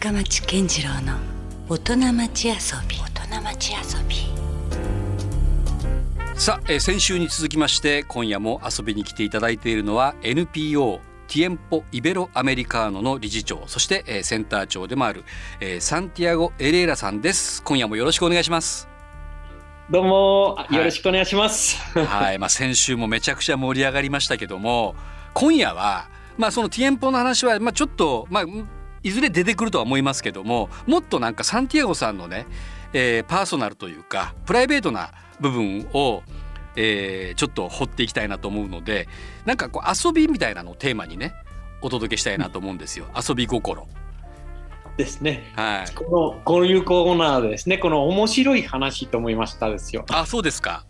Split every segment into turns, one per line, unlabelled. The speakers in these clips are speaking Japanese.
深町健次郎の大人町遊び。大人町遊び。
さあ、えー先週に続きまして今夜も遊びに来ていただいているのは NPO ティエンポ・イベロ・アメリカーノの理事長そして、えーセンター長でもある、えーサンティアゴ・エレーラさんです。今夜もよろしくお願いします。
どうも
い。
よろしくお願いします。
はい、まあ、先週もめちゃくちゃ盛り上がりましたけども今夜は、まあ、そのティエンポの話は、まあ、ちょっと、まあ、いずれ出てくるとは思いますけどももっとなんかサンティアゴさんのね、えーパーソナルというかプライベートな部分を、えーちょっと掘っていきたいなと思うのでなんかこう遊びみたいなのをテーマにねお届けしたいなと思うんですよ遊び心。
ですね。
はい、
このこういうコーナーでですね、この面白い話と思いましたですよ。
あそうですか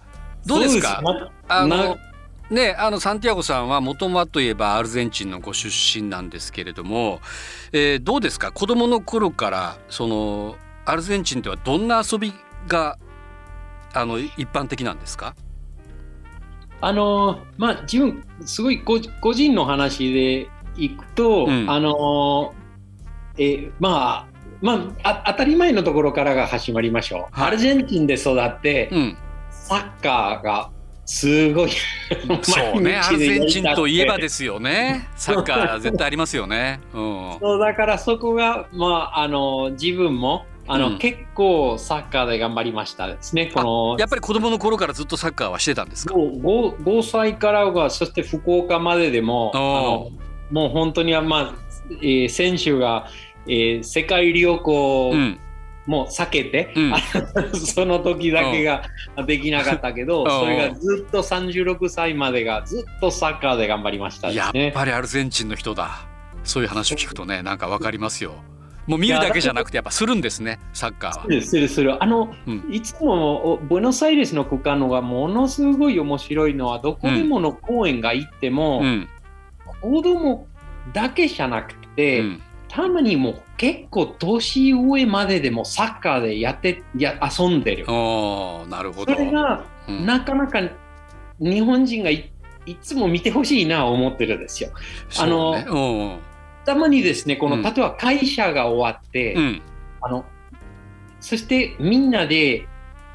どうですか？
す
あの
な
ねあのサンティアゴさんはもともといえばアルゼンチンのご出身なんですけれども、えーどうですか？子供の頃からそのアルゼンチンではどんな遊びがあの一般的なんですか？
あのまあ自分すごい個個人の話でいくと、
うん。
あのえーまあまああ当たり前のところからが始まりましょう。
はい。
アルゼンチンで育って、
うん。
サッカーがすごい。
そうね。アルゼンチンといえば
で
ですよね。サッカー絶対ありますよね。うん。
そうだからそこが、まあ、あの自分もあの、
うん。
結構サッカーで頑張りましたですね。この
やっぱり子供の頃からずっとサッカーはしてたんですか
？5, 5歳からがそして福岡まででもあのもう本当には、まあえー選手が、えー世界旅行
うん
も避けて、
うん。
その時だけができなかったけど、
うん。
それがずっと36歳までがずっとサッカーで頑張りましたで
やっ。ぱりアルゼンチンの人だ。そういう話を聞くとねなんかわかりますよ。もう見るだけじゃなくてやっぱするんですねサッカーは。
するするする。あの、
うん。
いつもおブエノスアイレスの区間のがものすごい面白いのはどこでもの公園が行っても、
うん。
子供だけじゃなく
う
て、
ん
たまにもう結構年上まででもサッカーでやってや遊んでる。
おーなるほ
そ
ど。
れが
うん
なかなか日本人がいいつも見てほしいなと思ってるんですよ。あのたまにですね、この、
うん
例えば会社が終わって、
うんうん
あのそしてみんなで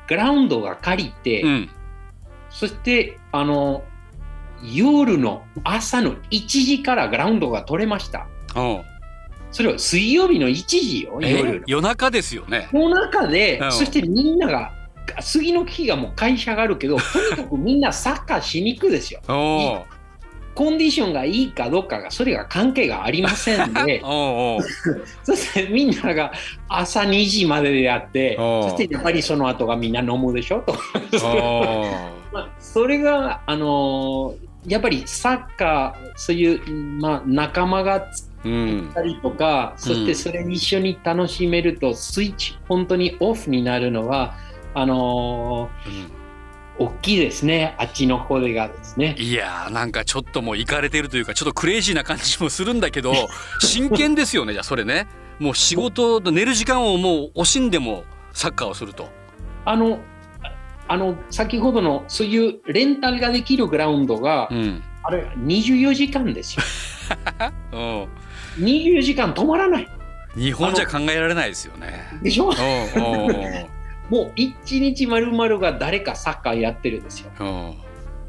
グラウンドが借りて、
うん
そしてあの夜の朝の1時からグラウンドが取れました。それは水曜日の1時よ、
え
夜の。
夜中ですよね。
この中で
うん、
そしてみんなが、次の日がもう会社があるけど、とにかくみんなサッカーしに行くですよ。コンディションがいいかどうかが、それが関係がありませんで、そしてみんなが朝2時まででやって、そしてやっぱりその後がみんな飲むでしょと。
お
まあそれが、あのーやっぱりサッカー、そういう、まあ、仲間がつったりとか、そしてそれに一緒に楽しめると、スイッチ、本当にオフになるのは、あのー大きいですね、あっちの方でがですね。
いやーなんかちょっともう行かれてるというかちょっとクレイジーな感じもするんだけど 真剣ですよねじゃあそれね。もう仕事寝る時間をもう惜しんでもサッカーをすると。
あの、あの先ほどのそういうレンタルができるグラウンドが、
うん。
あれ24時間ですよ。
うん
24時間止まらない。
日本じゃ考えられないですよね。
でしょ？
おう
もう一日丸々が誰かサッカーやってるんですよ。
う。ん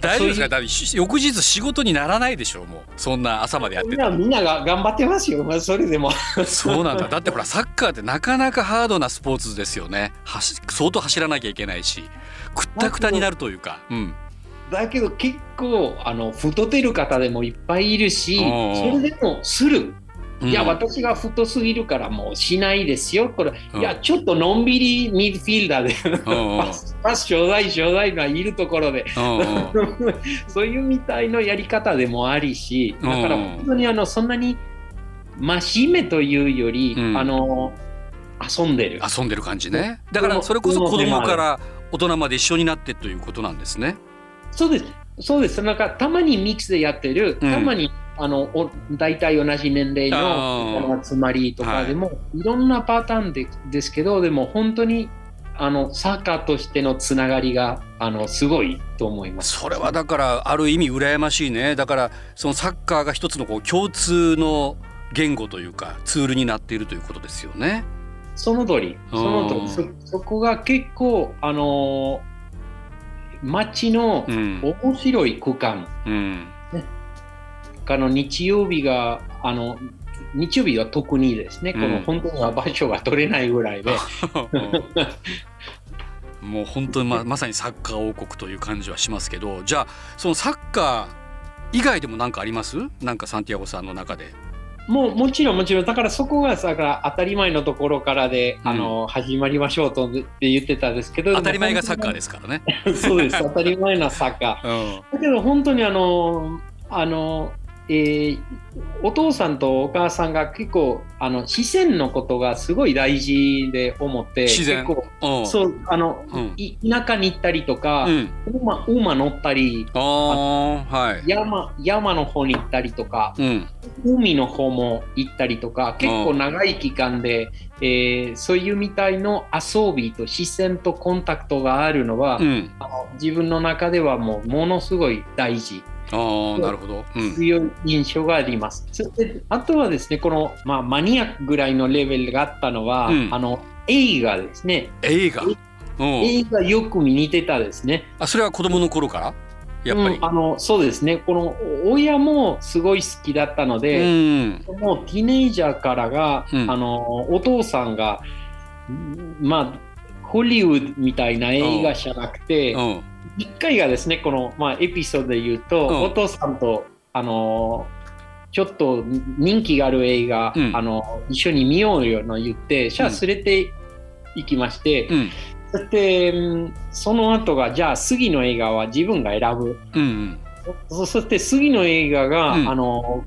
大丈夫ですか？だ翌日仕事にならないでしょうもう。そんな朝までやってた
みんなが頑張ってますよ、まあ、それでも。
そうなんだ。だってほらサッカーってなかなかハードなスポーツですよね。走相当走らなきゃいけないし。くったくたになるというか。うん。
だけど結構あの太ってる方でもいっぱいいるし、それでもする。
うん
いや、私が太すぎるからもうしないですよ。これ、
うん
いや、ちょっとのんびりミッドフィールダーで、
うんうん
パスちょうだいちょうだいがいるところで、
うんうん
そういうみたいのやり方でもありし、だから
うん
本当にあのそんなに真面目というより、
うん
あの遊んでる。
遊んでる感じねだからそれこそ子供から大人まで一緒になってということなんですね
そうです。そうです。なんかたまにミックスでやってる、
うん
たまにあのお大体同じ年齢の集まりとかでも、い、ろんなパターンでですけど、でも本当にあのサッカーとしてのつながりがあのすごいと思います。
それはだからある意味羨ましいね。だからそのサッカーが一つのこう共通の言語というかツールになっているということですよね。
その通り、その通り、そそこが結構、あの街の面白い区間、うん。ね、あの日曜日があの日曜日は特にですね、この本当には場所が取れないぐらいで。
もう本当にままさにサッカー王国という感じはしますけどじゃあそのサッカー以外でも何かあります？なんかサンティアゴさんの中で。
もうもちろんもちろん。だからそこがさ当たり前のところからで、うん、あの始まりましょうとって言ってたんですけど。
当たり前がサッカーですからね。
そうです。当たり前なサッカー、うん、だけど本当にあのあのえー、お父さんとお母さんが結構あの自然のことがすごい大事で思って
結構
そうあの、うん、田舎に行ったりとか、うん、馬馬乗ったり
は
い、山山の方に行ったりとか、うん、海の方も行ったりとか結構長い期間で、えー、そういうみたいの遊びと自然とコンタクトがあるのは、あの自分の中ではもうものすごい大事。
あなるほど、
うん、強い印象があります。そしてあとはですねこの、まあ、マニアックぐらいのレベルがあったのは、うん、あの映画ですね。
映画？
映画よく見にてたですね。
あそれは子供の頃から？やっぱり、
うん、あのそうですね。この親もすごい好きだったので、うん、もうティネイジャーからが、うん、あのお父さんがまあホリウッドみたいな映画じゃなくて、一回がですね、この、まあ、エピソードで言うと、うん、お父さんと、あのちょっと人気がある映画、うん、あの一緒に見ようよの言って、じゃあ連れて行きまして、うん、そしてその後がじゃあ次の映画は自分が選ぶ、うんうん、そして次の映画が、あの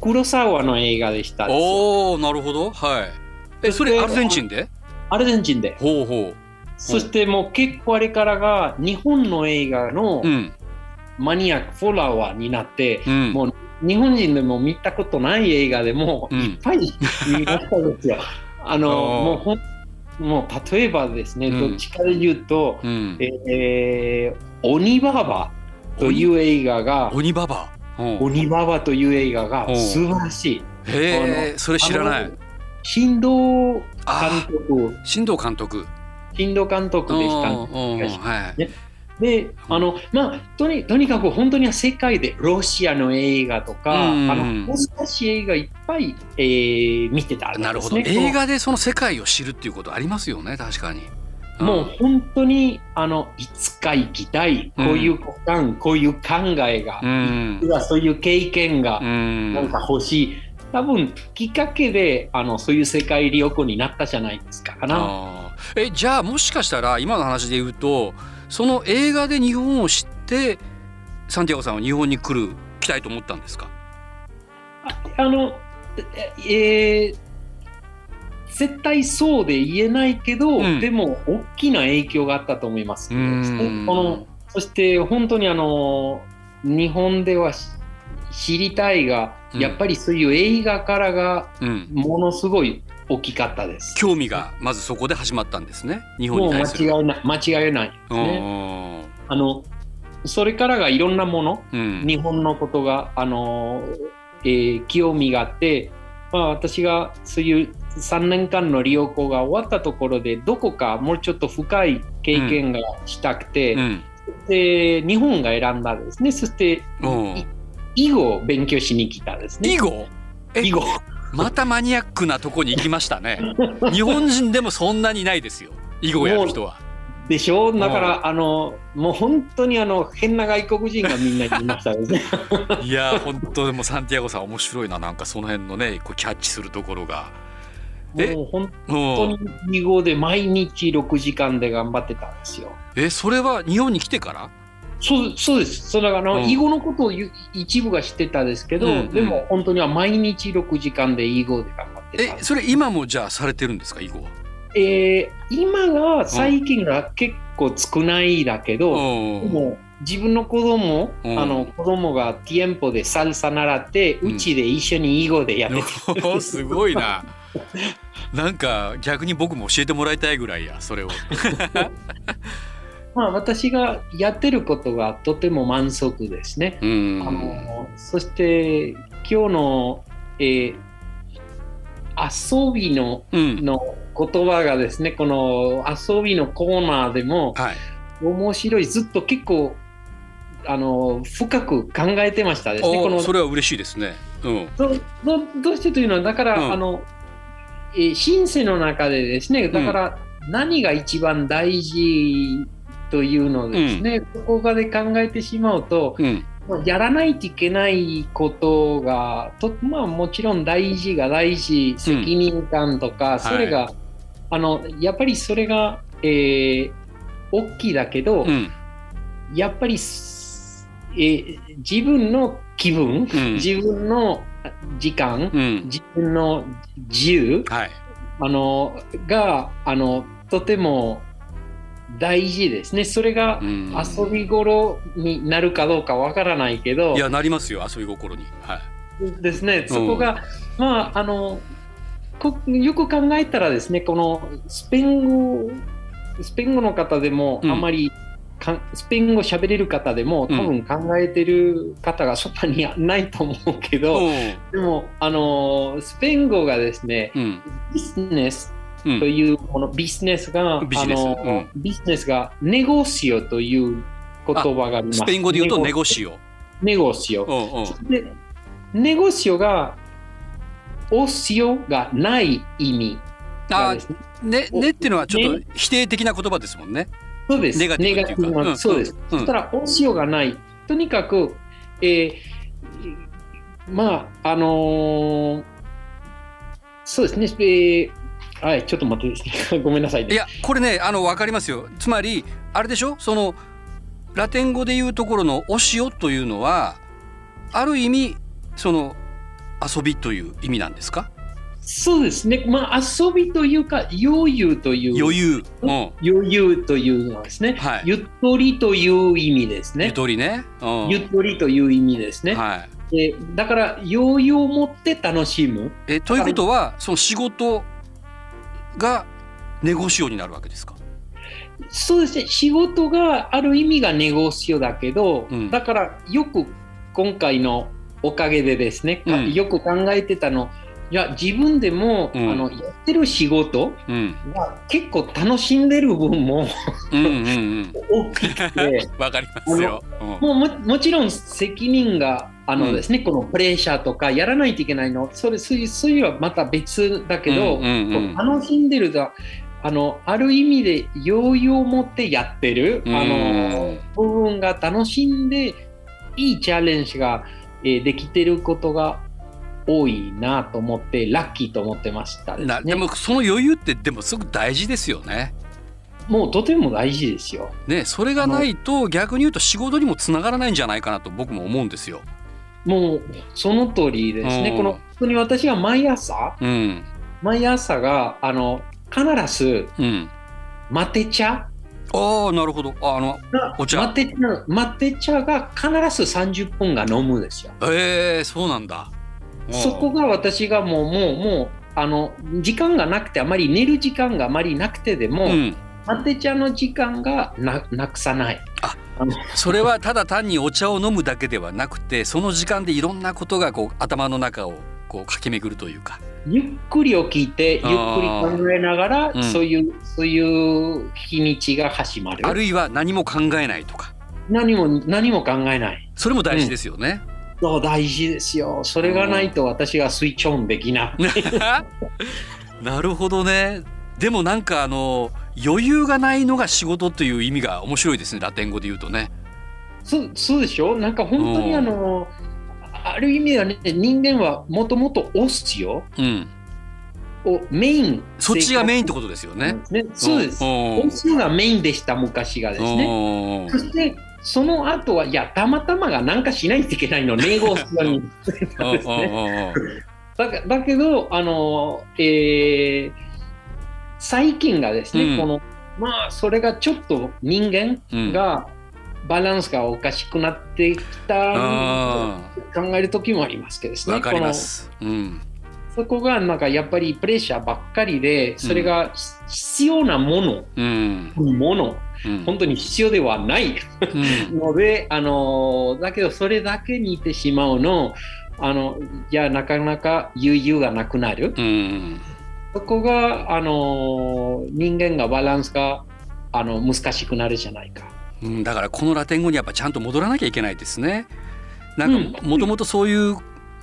黒沢の映画でした
おおなるほど。はい。えそれアルゼンチンで？
アルゼンチンで。
ほうほう
そしてもう結構あれからが日本の映画のマニアックフォロワーになって、うん、もう日本人でも見たことない映画でもいっぱい見ましたですよ。あのもうほんもう例えばですね、どっちかで言うと、うん、えー、鬼ババという映画が
鬼ババ？
鬼ババという映画が素晴らしい。
へえそれ知らない。
新藤監督。
新藤監督。
新藤監督でした、はい、であのまあとにとにかく本当に世界でロシアの映画とか、あの難しい映画いっぱい、えー、見てた、
ね、なるほど。映画でその世界を知るっていうことありますよね確かに。
もう本当にあのいつか行きたいこういう感、うん、こういう考えが、うん、そういう経験がなんか欲しい、多分きっかけであのそういう世界旅行になったじゃないですかかな。
えじゃあもしかしたら今の話で言うとその映画で日本を知ってサンティアゴさんは日本に来る来たいと思ったんですか？
あのえー、絶対そうで言えないけど、うん、でも大きな影響があったと思います。このそして本当にあの日本では知りたいが、うん、やっぱりそういう映画からがものすごい大きかったです。
興味がまずそこで始まったんですね。日本に
対する。もう間違いない、間違いないですね。あの、それからがいろんなもの、うん、日本のことが、あの、えー、興味があって、まあ、私がそういう3年間の旅行が終わったところでどこかもうちょっと深い経験がしたくて、うん、で日本が選んだんですねそして囲碁を勉強しに来たですね。
囲碁
囲碁
またマニアックなとこに行きましたね。日本人でもそんなにないですよ。囲碁やる人は。
でしょ？だから、あのもう本当にあの変な外国人がみんなにいましたですね。
いや本当でもサンティアゴさん面白いな。なんかその辺のねこうキャッチするところが。
もう本当に囲碁で毎日6時間で頑張ってたんですよ。
えそれは日本に来てから？
そうそうです。それあの、うん、囲碁のことを一部が知ってたんですけど、うんうん、でも本当には毎日6時間で囲碁で頑張って
た。え、それ今もじゃあされてるんですか、囲碁は？
えー、今が最近が結構少ないだけど、うん、も自分の子供、うん、あの子供がティエンポでサルサ習ってうち、で一緒に囲碁でやって
て、うん、すごいな。なんか逆に僕も教えてもらいたいぐらいやそれを
まあ、私がやってることがとても満足ですね。あのそして今日の、えー、遊びの,、の言葉がですねこの遊びのコーナーでも、はい、面白いずっと結構あの深く考えてましたですね。この
それは嬉しいですね。
うん、どどうしてというのはだから、うん、あのえシンセの中でですねだから何が一番大事というのですね、うん、ここで考えてしまうと、うん、やらないといけないことがと、まあ、もちろん大事が大事責任感とか、それが、はい、あのやっぱりそれが、えー、大きいだけど、やっぱり、えー、自分の気分、自分の時間、自分の自由、はい、あのがあのとても大事ですね。それが遊び頃になるかどうかわからないけど。
いや、なりますよ、遊び心に。は
い。ですね。そこが、うん、まあ、あの、よく考えたらですね、このスペイン語、スペイン語の方でもあまり、うん、スペイン語喋れる方でも多分考えてる方がそんなにないと思うけど、うん、でもあのスペイン語がですね、ビジネスというこのビジネスが、ビジネス,、あのビジネスがネゴシオという言葉があります。
スペイン語で言うとネゴシオ。
ネゴシオ。でネゴシオがオシオがない意味
あね、ねっていうのはちょっと否定的な言葉ですもんね。
そうです。ネガティブな、うん、そうです。そしたら、オシオがない。とにかく、えー、まあ、あのー、そうですね、えー、はい、ちょっと待って ごめんなさい、
ね、いや、これね、あの、わかりますよ。つまり、あれでしょ？その、ラテン語でいうところのお塩というのは、ある意味、その、遊びという意味なんですか？
そうですね。まあ、遊びというか、余裕という。
余裕。
うん、余裕というのはですね、はい、ゆとりという意味ですね。
ゆとりね。
うん、ゆとりという意味ですね。はい。えだから余裕を持って楽しむ。
えということはその仕事がネゴシオになるわけですか？
そうですね。仕事がある意味がネゴシオだけど、うん、だからよく今回のおかげでですね、うん、よく考えてたのいや自分でも、うん、あのやってる仕事が結構楽しんでる分も大きくて
わかりますよ、
もうももちろん責任があのですね、うん、このプレッシャーとかやらないといけないの。それそういうそういうのはまた別だけど、楽しんでるとあのある意味で余裕を持ってやってる、あの部分が楽しんでいいチャレンジが、えー、できてることが多いなと思ってラッキーと思ってましたで、
ね、でもその余裕ってでもすごく大事ですよね。
もうとても大事ですよ。
ね、それがないと逆に言うと仕事にもつながらないんじゃないかなと僕も思うんですよ。
もうその通りですね。この本当に私は毎朝、うん、毎朝があの必ず、うん、マテ茶？
ああなるほどあのお茶
マテ茶マテ茶が必ず30分が飲むですよ。
ええー、そうなんだ。
そこが私がもうもうもうあの時間がなくてあまり寝る時間があまりなくてでも、うん、マテ茶の時間がななくさない。
あそれはただ単にお茶を飲むだけではなくてその時間でいろんなことがこう頭の中をこう駆け巡るというか。
ゆっくり起きてゆっくり考えながら、うん、そういうそういう日にちが始まる。
あるいは何も考えないとか。
何も何も考えない。
それも大事ですよね。
うんそう大事ですよ。それがないと私がスイッチオンできない
なるほどね。でもなんかあの余裕がないのが仕事という意味が面白いですね。ラテン語で言うとね。
そうそうでしょ？なんか本当にあの、ある意味ではね人間はもともとオスよ、うん、をメイン。
そっちがメインってことですよね。
ね。そうです。オスがメインでした昔がですね。そしてその後はいやたまたまがなんかしないといけないのネゴスに。だだけどあの、えー、最近がですね、うん、このまあそれがちょっと人間が、バランスがおかしくなってきた考える時もありますけどですね。
かります、うん、
そこがなんかやっぱりプレッシャーばっかりでそれが必要なもの、うん、もの本当に必要ではない。ので、あのだけどそれだけにいてしまうのあのじゃあなかなか余裕がなくなる、うん、そこがあの人間がバランスがあの難しくなるじゃないか、
うん、だからこのラテン語にやっぱちゃんと戻らなきゃいけないですね。なんかもともとそういう、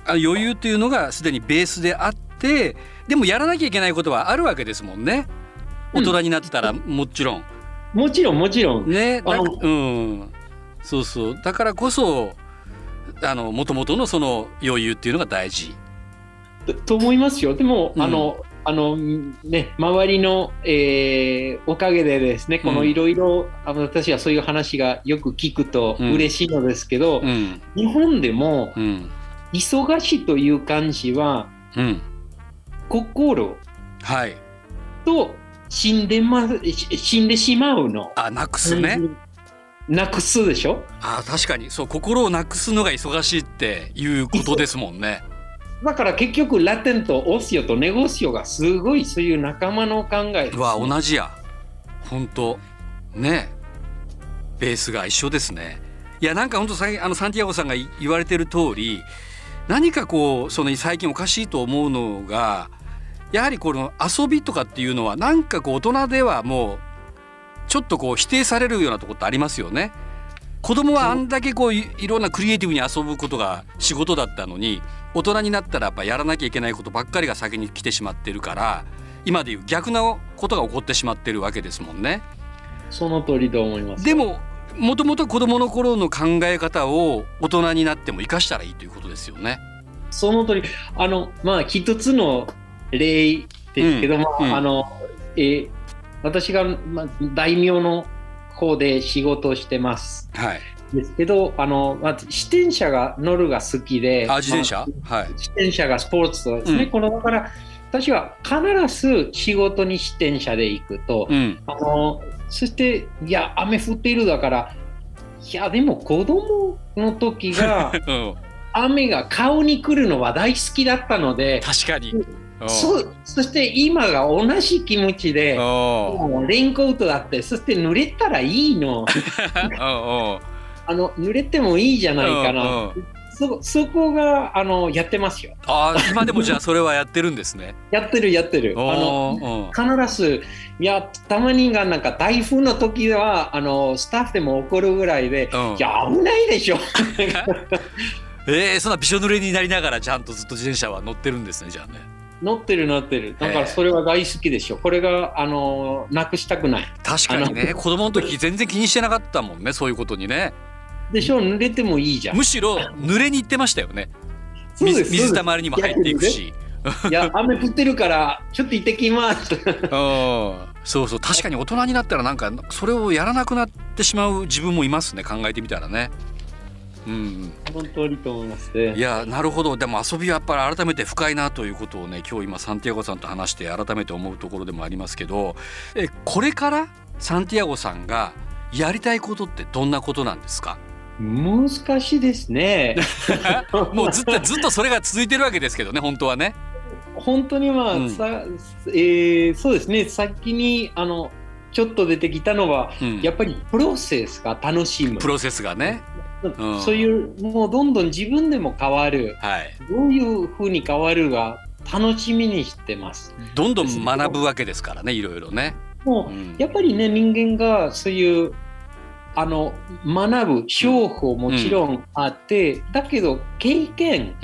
余裕っていうのがすでにベースであってでもやらなきゃいけないことはあるわけですもんね。大人になったらもちろん。
もちろんもちろん。
ねうん。そうそう。だからこそあの元々のその余裕っていうのが大事。
と思いますよ。でも、うん、あのあのね周りの、えー、おかげでですねこのいろいろ私はそういう話がよく聞くと嬉しいのですけど、うん、日本でも、うん、忙しいという感じは、うん、心、はい、と死んでま死んでしまうの。
あなくすね。
なくすでしょ？
あ確かにそう心をなくすのが忙しいっていうことですもんね。
だから結局ラテンとオシオとネゴシオがすごいそういう仲間の考え
うわ同じや本当ねベースが一緒ですね。いやなんか本当さあのサンティアゴさんが言われてる通り何かこうその最近おかしいと思うのがやはりこの遊びとかっていうのはなんかこう大人ではもうちょっとこう否定されるようなとこってありますよね。子供はあんだけこういろんなクリエイティブに遊ぶことが仕事だったのに大人になったらやっぱやらなきゃいけないことばっかりが先に来てしまってるから今でいう逆なことが起こってしまってるわけですもんね。
その通りと思います。
でももともと子供の頃の考え方を大人になっても生かしたらいいということですよね。
その通りあのまあ一つの例ですけども、うんうん、あのえー、私が、まあ、大名の方で仕事をしてます。はい。ですけど、あの、まず自転車が乗るが好きで、
あ、自転車、
まあ、はい。自転車がスポーツとですね、うん、このだから、私は必ず仕事に自転車で行くと、うん、あの、そして、いや、雨降っているだから、いや、でも子供の時が、うん、雨が顔に来るのは大好きだったので、
確かに。
そそして今が同じ気持ちでもうレインコートだってそして濡れたらいいの。あの濡れてもいいじゃないかな。そそこがあのやってますよ。
あ今でもじゃあそれはやってるんですね。
やってるやってる。あの必ずいやたまにがなんか台風の時はあのスタッフでも怒るぐらいで、いや危ないでしょ。
えー、そんなびしょ濡れになりながらちゃんとずっと自転車は乗ってるんですねじゃあね
乗ってる乗ってる。だからそれは大好きでしょ。これがあのなくしたくない。
確かにね。子供の時全然気にしてなかったもんねそういうことにね。
でしょ。濡れてもいいじゃん。
むしろ濡れに行ってましたよね。水水たまりにも入っていくし。
いや雨降ってるからちょっと行ってきます。
そうそう。確かに大人になったらなんかそれをやらなくなってしまう自分もいますね。考えてみたらね
うん、その通りと思いますね。
いやなるほどでも遊びはやっぱり改めて深いなということをね今日今サンティアゴさんと話して改めて思うところでもありますけどえこれからサンティアゴさんがやりたいことってどんなことなんですか？
難しいですね。
もうずっとずっとそれが続いてるわけですけどね本当はね。
本当にまあ、うん、さえー、そうですね先にあのちょっと出てきたのは、うん、やっぱりプロセスが楽しむ。
プロセスがね。
そういうもうどんどん自分でも変わる、はい、どういうふうに変わるか楽しみにしてます。
どんどん学ぶわけですからねいろいろね。
もう、うん、やっぱりね人間がそういうあの学ぶ商法もちろんあって、うん、だけど経験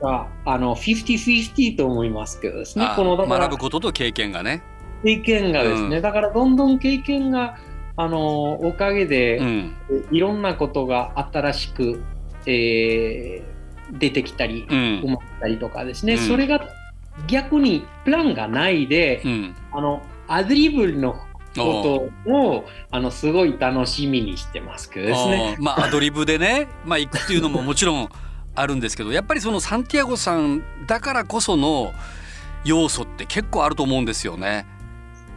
が、うん、あの50-50と思いますけどですね。
この学ぶことと経験がね。
経験がですね、だからどんどん経験があのおかげで、うん、いろんなことが新しく、えー、出てきたり、うん、思ったりとかですね、うん、それが逆にプランがないで、あのアドリブのことをあのすごい楽しみにしてますけどですね。
まあアドリブでね、まあ行くっていうのももちろんあるんですけど、やっぱりそのサンティアゴさんだからこその要素って結構あると思うんですよね。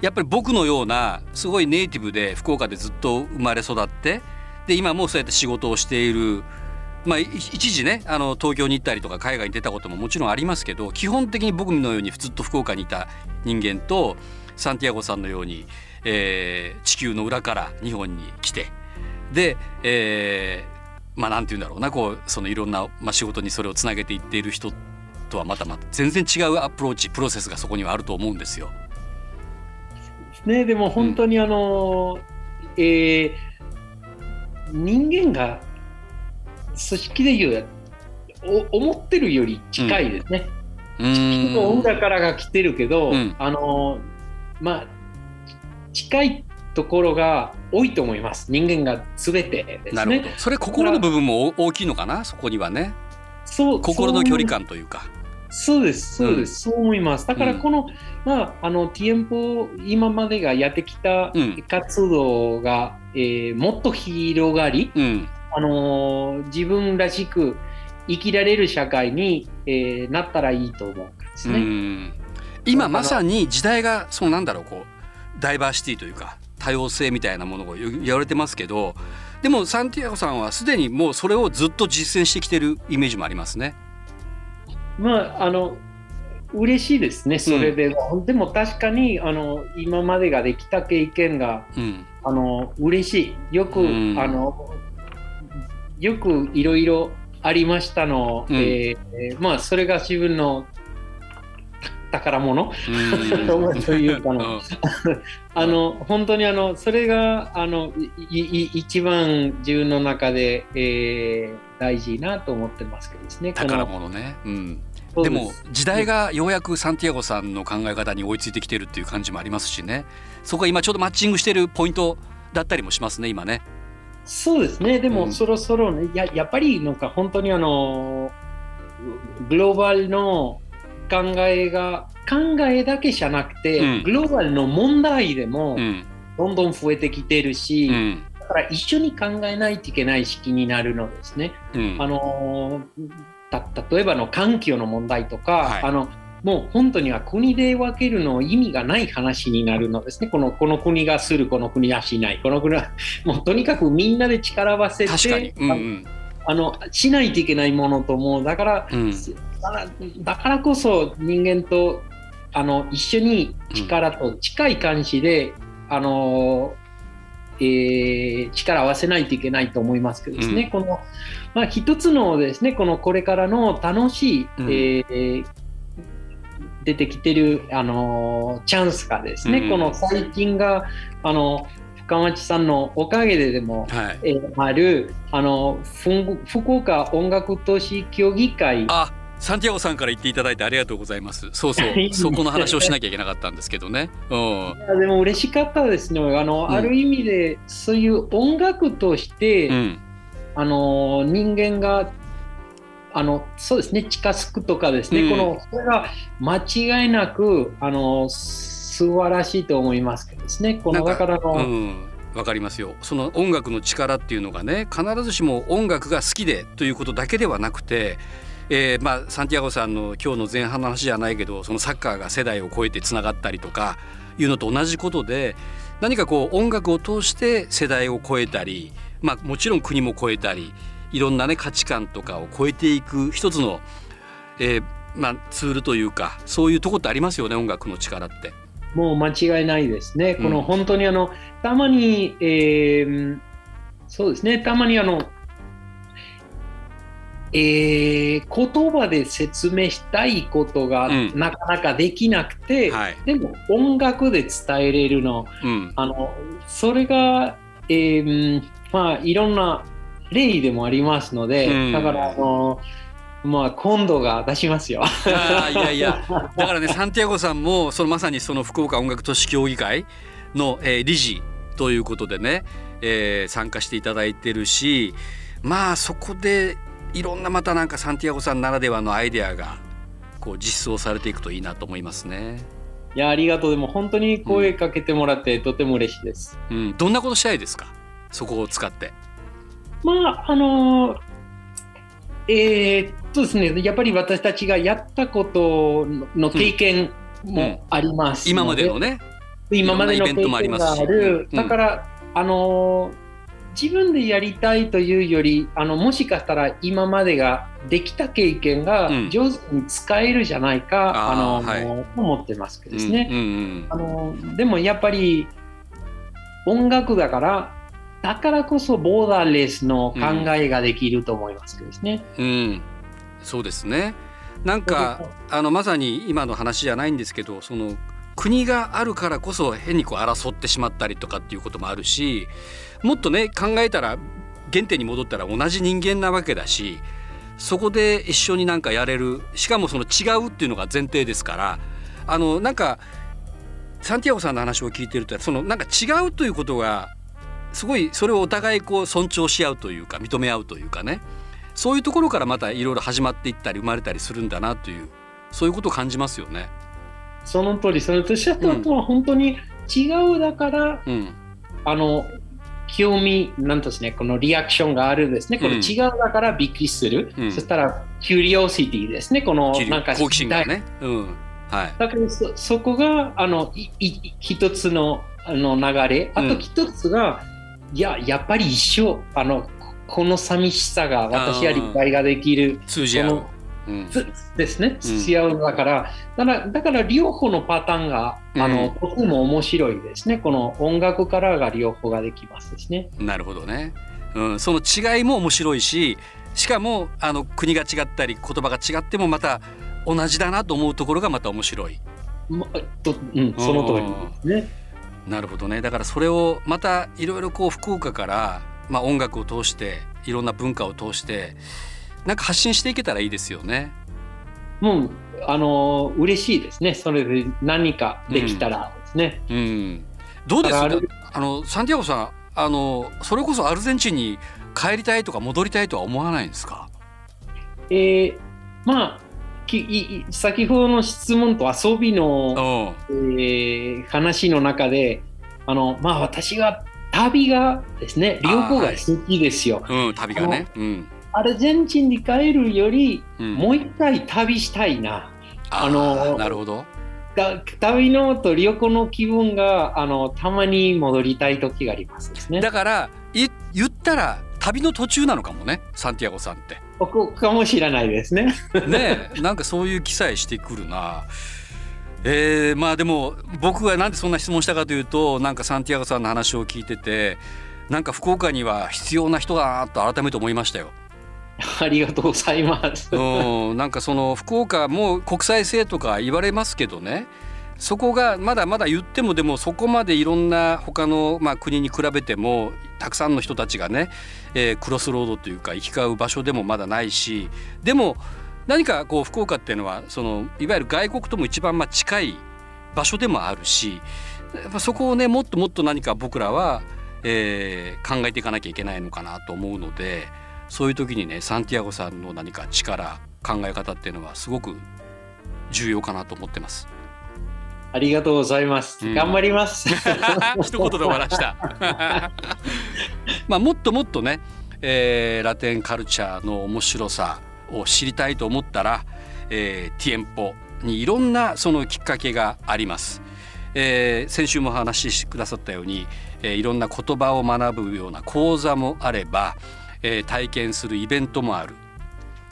やっぱり僕のようなすごいネイティブで福岡でずっと生まれ育ってで今もそうやって仕事をしているまあ、一時ねあの東京に行ったりとか海外に出たことももちろんありますけど基本的に僕のようにずっと福岡にいた人間とサンティアゴさんのように、えー、地球の裏から日本に来てで、えまあなんて言うんだろうなこうそのいろんな、まあ、仕事にそれをつなげていっている人とはまたまた全然違うアプローチプロセスがそこにはあると思うんですよ。
ねでも本当にあの、うん、えー、人間が組織でいうお思ってるより近いですね。うん、音だからが来てるけど、うん、あのまあ近いところが多いと思います人間がすべてですね。なるほど
それ心の部分も大きいのかな？そこにはね。そう心の距離感というか。
そうです、そうです、うん、そう思います。だからこの、うん、まあ、あの、ティエンポ、今までがやってきた活動が、うん、えー、もっと広がり、うん、あの自分らしく生きられる社会に、えー、なったらいいと思うんですね。
今まさに時代が、そうなんだろう、こう、ダイバーシティというか、多様性みたいなものを言われてますけど、でもサンティアゴさんはすでにもうそれをずっと実践してきてるイメージもありますね。
まああの嬉しいですね、それで、うん、でも確かにあの今までができた経験が、うん、あの嬉しい、よく、うん、あのよくいろいろありましたの、うん、えー、まあ、それが自分の宝物？というかの。あの本当にあのそれがあの一番自分の中で、えー、大事なと思ってますけどですね。
宝物ね、うん、でも時代がようやくサンティアゴさんの考え方に追いついてきてるっていう感じもありますしね。そこが今ちょうどマッチングしてるポイントだったりもしますね今ね。
そうですね。でもそろそろね、ややっぱりなんか本当にあのグローバルの考えが考えだけじゃなくて、うん、グローバルの問題でもどんどん増えてきてるし、うん、だから一緒に考えないといけない式になるのですね。うん、あのた例えばの環境の問題とか、はい、あのもう本当には国で分けるの意味がない話になるのですね。このこの国がする、この国はしない。この国は、もうとにかくみんなで力を合わせて、うんうん、あのしないといけないものと思う。だから、うん、だからこそ人間とあの一緒に力と近い感じで、うん、あのえー、力を合わせないといけないと思いますけどですね、うん、この、まあ、一つのですねこのこれからの楽しい、うん、えー、出てきてる、あのチャンスがですね、うん、この最近があの深町さんのおかげででも、はい、えー、あるあの福岡音楽都市協議会
あサンティアゴさんから言っていただいてありがとうございます。そうそう、そこの話をしなきゃいけなかったんですけどね。
うん、でも嬉しかったですね。あの、うん、ある意味でそういう音楽として、うん、あの人間があのそうですね近づくとかですね、うん、このそれが間違いなくあの素晴らしいと思いますけどですね。このだからの。
わかりますよその音楽の力っていうのがね必ずしも音楽が好きでということだけではなくてえー、まあ、サンティアゴさんの今日の前半の話じゃないけどそのサッカーが世代を超えてつながったりとかいうのと同じことで何かこう音楽を通して世代を超えたり、まあ、もちろん国も超えたりいろんなね価値観とかを超えていく一つの、えーまあ、ツールというかそういうとこってありますよね音楽の力って。
もう間違いないですね。この本当にあのたまに、えー、そうですねたまにあのえー、言葉で説明したいことがなかなかできなくて、うんはい、でも音楽で伝えれるの。うん、あのそれが、えー、まあいろんな例でもありますので、うん、だからあのまあ今度が出しますよ。
あいやいや。だからねサンティアゴさんもそのまさにその福岡音楽都市協議会の、えー、理事ということでね、えー、参加していただいてるしまあそこでいろんなまたなんかサンティアゴさんならではのアイデアがこう実装されていくといいなと思いますね。
いやありがとうでも本当に声かけてもらってとても嬉しいです。
うん、どんなことしたいですか？そこを使って。
まああのえー、っとですねやっぱり私たちがやったことの経験もあります、
うん。うん、今までのね。
今までの経験がある、だから、あの自分でやりたいというよりあのもしかしたら今までができた経験が上手に使えるじゃないか、うん、あの、はい、思ってますけどですね、うんうんうん、あのでもやっぱり音楽だからだからこそボーダーレスの考えができると思いますですね。
うん、うん、そうですね。なんかあのまさに今の話じゃないんですけどその国があるからこそ変にこう争ってしまったりとかっていうこともあるしもっとね考えたら原点に戻ったら同じ人間なわけだしそこで一緒になんかやれるしかもその違うっていうのが前提ですからあのなんかサンティアゴさんの話を聞いてるとそのなんか違うということがすごいそれをお互いこう尊重し合うというか認め合うというかねそういうところからまたいろいろ始まっていったり生まれたりするんだなというそういうことを感じますよね。
その通りその通りシャトとは本当に違うだから、うん、あの興味なんですねこのリアクションがあるですね。この違うだからびっくりする、うん、そしたらキュリオシティですね。この
なんか好奇心がね、うん。
はい、だからそそこがあのいい一つのあの流れ。あと一つが、うん、いややっぱり一緒。あのこの寂しさが私は理解ができる。
通じ合う、
うん、ですね。通じ合うだから、だからだから両方のパターンがあの、とても面白いですね。この音楽からが両方ができますですね。
なるほどね、うん、その違いも面白いししかもあの国が違ったり言葉が違ってもまた同じだなと思うところがまた面白い。
まとうん、その通りですね。
なるほどね。だからそれをまたいろいろこう福岡から、まあ、音楽を通していろんな文化を通してなんか発信していけたらいいですよね。
もうあの嬉しいですね。それで何かできたらですね。
うん、うん、どうです？かあのサンティアゴさんあのそれこそアルゼンチンに帰りたいとか戻りたいとは思わないんですか？
えー、まあき先ほどの質問と遊びの、えー、話の中であの、まあ、私は旅がですね旅行が好きですよ。
はい、うん、旅がね、うん、
アルゼンチンに帰るより、うん、もう一回旅したいな。
あのなるほど
旅のと旅行の気分があのたまに戻りたい時がありますですね。
だから言ったら旅の途中なのかもねサンティアゴさんって。
僕かもしれないですね。
ねなんかそういう記載してくるな。えー、まあでも僕がなんでそんな質問したかというとなんかサンティアゴさんの話を聞いててなんか福岡には必要な人だなと改めて思いましたよ。
ありがとうございます。
うん、なんかその福岡も国際性とか言われますけどね。そこがまだまだ言ってもでもそこまでいろんな他のまあ国に比べてもたくさんの人たちがね、えー、クロスロードというか行き交う場所でもまだないしでも何かこう福岡っていうのはそのいわゆる外国とも一番まあ近い場所でもあるしやっぱそこをねもっともっと何か僕らは、えー、考えていかなきゃいけないのかなと思うのでそういう時にねサンティアゴさんの何か力考え方っていうのはすごく重要かなと思ってます。
ありがとうございます。うん、頑張ります。
一言で終わらした。まあもっともっとね、えー、ラテンカルチャーの面白さを知りたいと思ったら、えー、ティエンポにいろんなそのきっかけがあります。えー、先週もお話ししてくださったように、えー、いろんな言葉を学ぶような講座もあれば、えー、体験するイベントもある、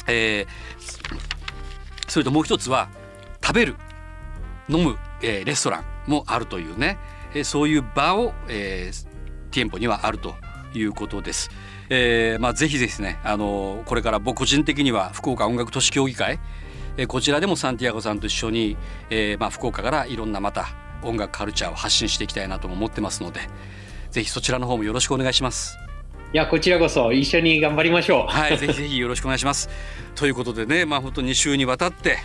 えー、それともう一つは食べる飲むえー、レストランもあるというね、えー、そういう場を、えー、店舗にはあるということです。えーまあ、ぜひですね、あのこれから僕個人的には福岡音楽都市協議会、えー、こちらでもサンティアゴさんと一緒に、えーまあ、福岡からいろんなまた音楽カルチャーを発信していきたいなとも思ってますのでぜひそちらの方もよろしくお願いします。
いやこちらこそ一緒に頑張りましょう。
はい、ぜひぜひよろしくお願いします。ということでね、まあ本当に2週にわたって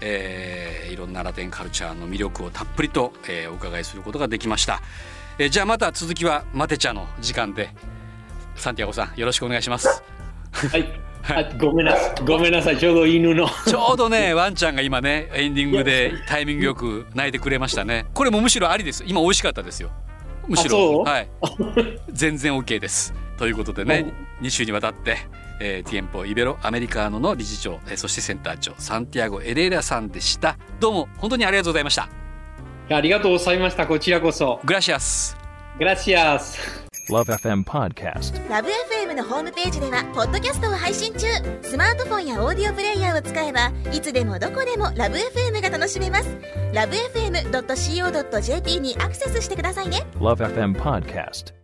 えー、いろんなラテンカルチャーの魅力をたっぷりと、えー、お伺いすることができました、えー、じゃあまた続きはマテ茶の時間でサンティアゴさんよろしくお願いします。
はい。ごめんなさい。ごめんなさい。ちょうど犬の。
ちょうどねワンちゃんが今ねエンディングでタイミングよく泣いてくれましたね。これもむしろありです。今美味しかったですよ。むしろ。はい。全然 OK ですということでね2週にわたってえー、ティエンポイベロアメリカーノの理事長、えー、そしてセンター長サンティアゴ・エレーラさんでした。どうも本当にありがとうございました。
ありがとうございました。こちらこそ。
グラシアス。
グラシアス。
LoveFM Podcast LoveFM のホームページではポッドキャストを配信中。スマートフォンやオーディオプレイヤーを使えばいつでもどこでも LoveFM が楽しめます。LoveFM.co.jp にアクセスしてくださいね。LoveFM Podcast